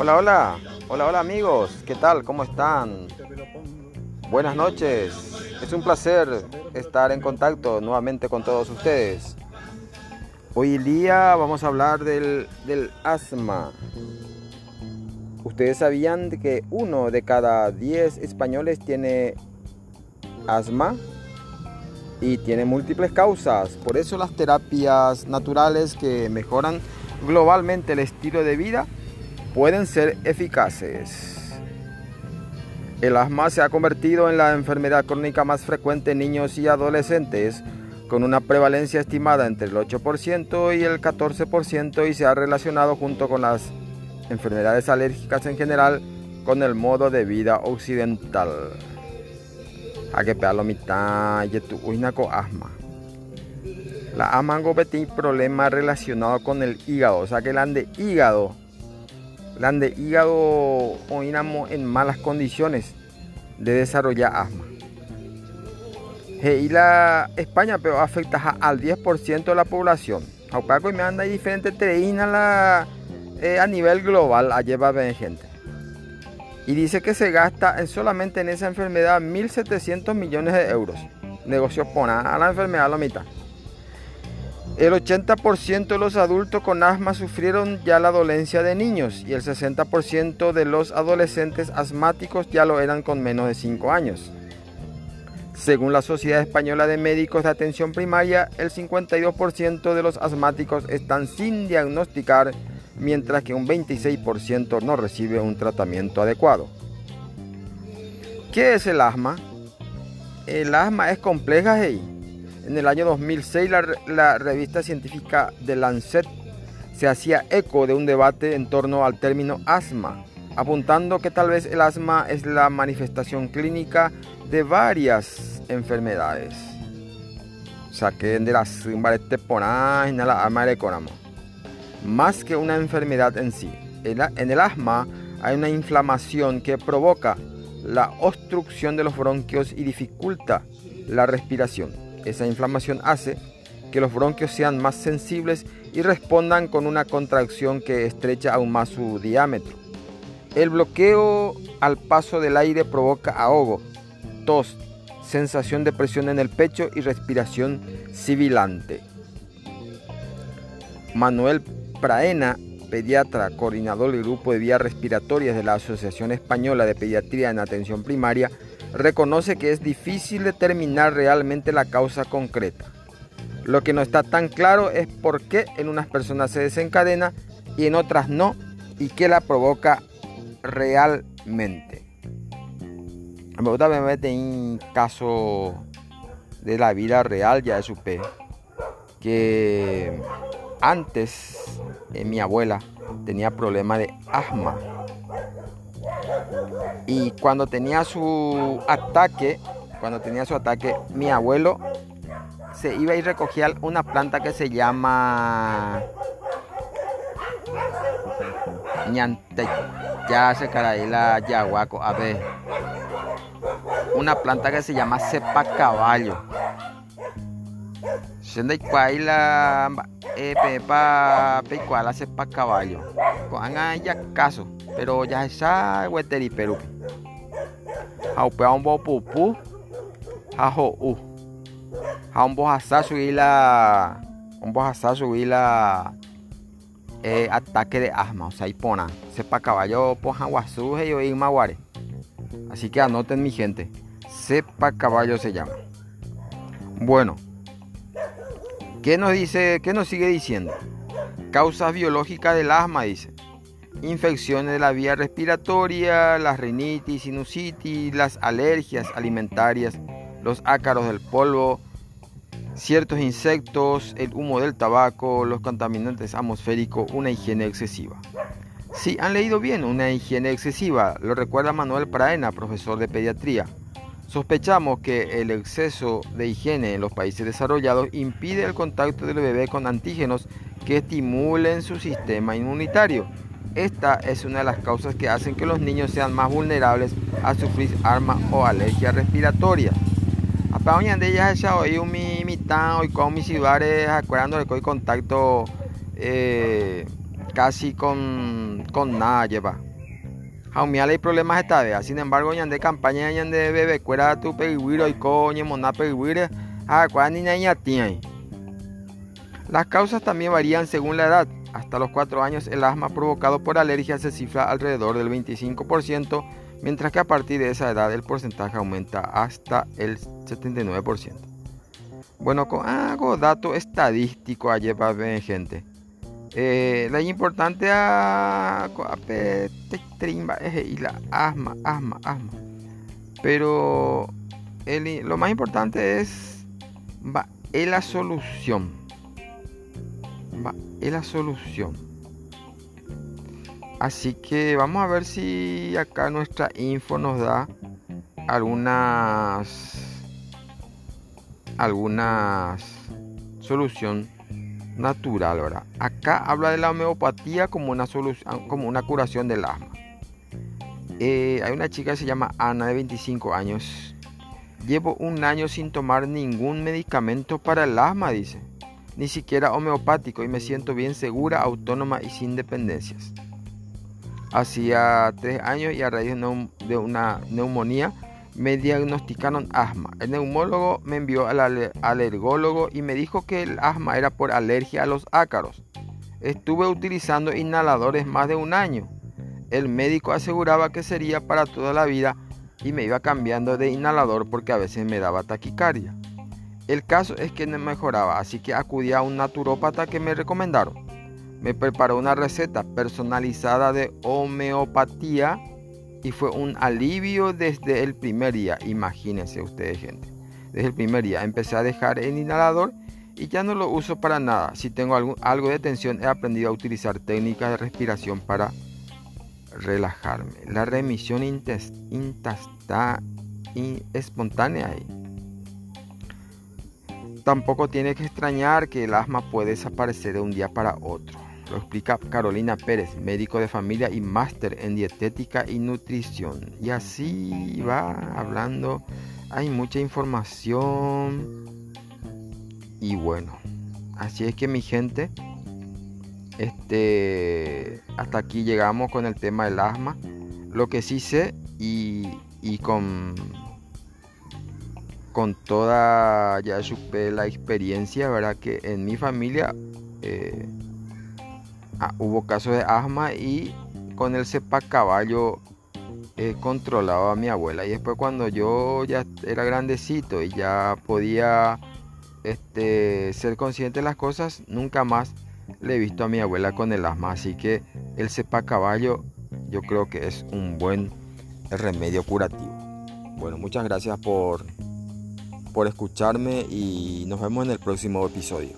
Hola, hola, hola, hola amigos, ¿qué tal? ¿Cómo están? Buenas noches, es un placer estar en contacto nuevamente con todos ustedes. Hoy día vamos a hablar del, del asma. ¿Ustedes sabían que uno de cada 10 españoles tiene asma? Y tiene múltiples causas. Por eso las terapias naturales que mejoran globalmente el estilo de vida pueden ser eficaces. El asma se ha convertido en la enfermedad crónica más frecuente en niños y adolescentes, con una prevalencia estimada entre el 8% y el 14% y se ha relacionado junto con las enfermedades alérgicas en general con el modo de vida occidental. Asma. La asma tiene problemas relacionados con el hígado, o sea que el de hígado de hígado oinamos en malas condiciones de desarrollar asma. Y la España pero afecta al 10% de la población. Aunque me anda diferente la eh, a nivel global a llevar gente. Y dice que se gasta en solamente en esa enfermedad 1.700 millones de euros. Negocios por a la enfermedad la mitad. El 80% de los adultos con asma sufrieron ya la dolencia de niños y el 60% de los adolescentes asmáticos ya lo eran con menos de 5 años. Según la Sociedad Española de Médicos de Atención Primaria, el 52% de los asmáticos están sin diagnosticar, mientras que un 26% no recibe un tratamiento adecuado. ¿Qué es el asma? El asma es compleja y en el año 2006 la, revista científica The Lancet se hacía eco de un debate en torno al término asma, apuntando que tal vez el asma es la manifestación clínica de varias enfermedades. O sea, que de las asma Más que una enfermedad en sí. En el asma hay una inflamación que provoca la obstrucción de los bronquios y dificulta la respiración. Esa inflamación hace que los bronquios sean más sensibles y respondan con una contracción que estrecha aún más su diámetro. El bloqueo al paso del aire provoca ahogo, tos, sensación de presión en el pecho y respiración sibilante. Manuel Praena, pediatra, coordinador del grupo de vías respiratorias de la Asociación Española de Pediatría en Atención Primaria, reconoce que es difícil determinar realmente la causa concreta. Lo que no está tan claro es por qué en unas personas se desencadena y en otras no y qué la provoca realmente. Me gusta ver un caso de la vida real, ya supe que antes eh, mi abuela tenía problemas de asma y cuando tenía su ataque, cuando tenía su ataque, mi abuelo se iba y recogía una planta que se llama ñante ya se la yaguaco a ver. Una planta que se llama cepa caballo. La eh, pepa pecuala cepa caballo con ya caso pero ya esa hueteri peru haupe ombo pupu hajo u ombo hasa subir la ombo hasa subir la eh, ataque de asma o sea ipona sepa caballo poja guasu yo y maguare. Así que anoten mi gente. Sepa caballo se llama. Bueno ¿Qué nos dice? ¿Qué nos sigue diciendo? Causas biológicas del asma, dice infecciones de la vía respiratoria, la rinitis, sinusitis, las alergias alimentarias, los ácaros del polvo, ciertos insectos, el humo del tabaco, los contaminantes atmosféricos, una higiene excesiva. Sí, han leído bien, una higiene excesiva, lo recuerda Manuel Praena, profesor de pediatría. Sospechamos que el exceso de higiene en los países desarrollados impide el contacto del bebé con antígenos que estimulen su sistema inmunitario esta es una de las causas que hacen que los niños sean más vulnerables a sufrir arma o alergia respiratoria. Hoy en día ya hoy mi mitad hoy con mis ciudades acuérdando que hoy contacto eh, casi con, con nada lleva. Aumía hay problemas esta vez. Sin embargo, de campaña de bebé cuera tu peguiro y coño mona peguiro a ni niña tiene. Las causas también varían según la edad. Hasta los 4 años el asma provocado por alergia se cifra alrededor del 25%, mientras que a partir de esa edad el porcentaje aumenta hasta el 79%. Bueno, con hago dato estadístico ayer para ver gente. Eh, la importante a y la asma, asma, asma. Pero lo más importante es la solución. En la solución. Así que vamos a ver si acá nuestra info nos da algunas algunas solución natural, ¿verdad? Acá habla de la homeopatía como una solución, como una curación del asma. Eh, hay una chica que se llama Ana de 25 años. Llevo un año sin tomar ningún medicamento para el asma, dice. Ni siquiera homeopático y me siento bien segura, autónoma y sin dependencias. Hacía tres años y a raíz de una neumonía me diagnosticaron asma. El neumólogo me envió al alergólogo y me dijo que el asma era por alergia a los ácaros. Estuve utilizando inhaladores más de un año. El médico aseguraba que sería para toda la vida y me iba cambiando de inhalador porque a veces me daba taquicardia. El caso es que no mejoraba, así que acudí a un naturópata que me recomendaron. Me preparó una receta personalizada de homeopatía y fue un alivio desde el primer día. Imagínense ustedes, gente. Desde el primer día empecé a dejar el inhalador y ya no lo uso para nada. Si tengo algo de tensión, he aprendido a utilizar técnicas de respiración para relajarme. La remisión intesta espontánea ahí. Tampoco tiene que extrañar que el asma puede desaparecer de un día para otro. Lo explica Carolina Pérez, médico de familia y máster en dietética y nutrición. Y así va hablando. Hay mucha información. Y bueno, así es que mi gente, este, hasta aquí llegamos con el tema del asma. Lo que sí sé y, y con con toda ya supe la experiencia, ¿verdad? Que en mi familia eh, Ah, hubo casos de asma y con el cepa caballo eh, controlaba a mi abuela. Y después cuando yo ya era grandecito y ya podía este, ser consciente de las cosas, nunca más le he visto a mi abuela con el asma. Así que el cepa caballo yo creo que es un buen remedio curativo. Bueno, muchas gracias por, por escucharme y nos vemos en el próximo episodio.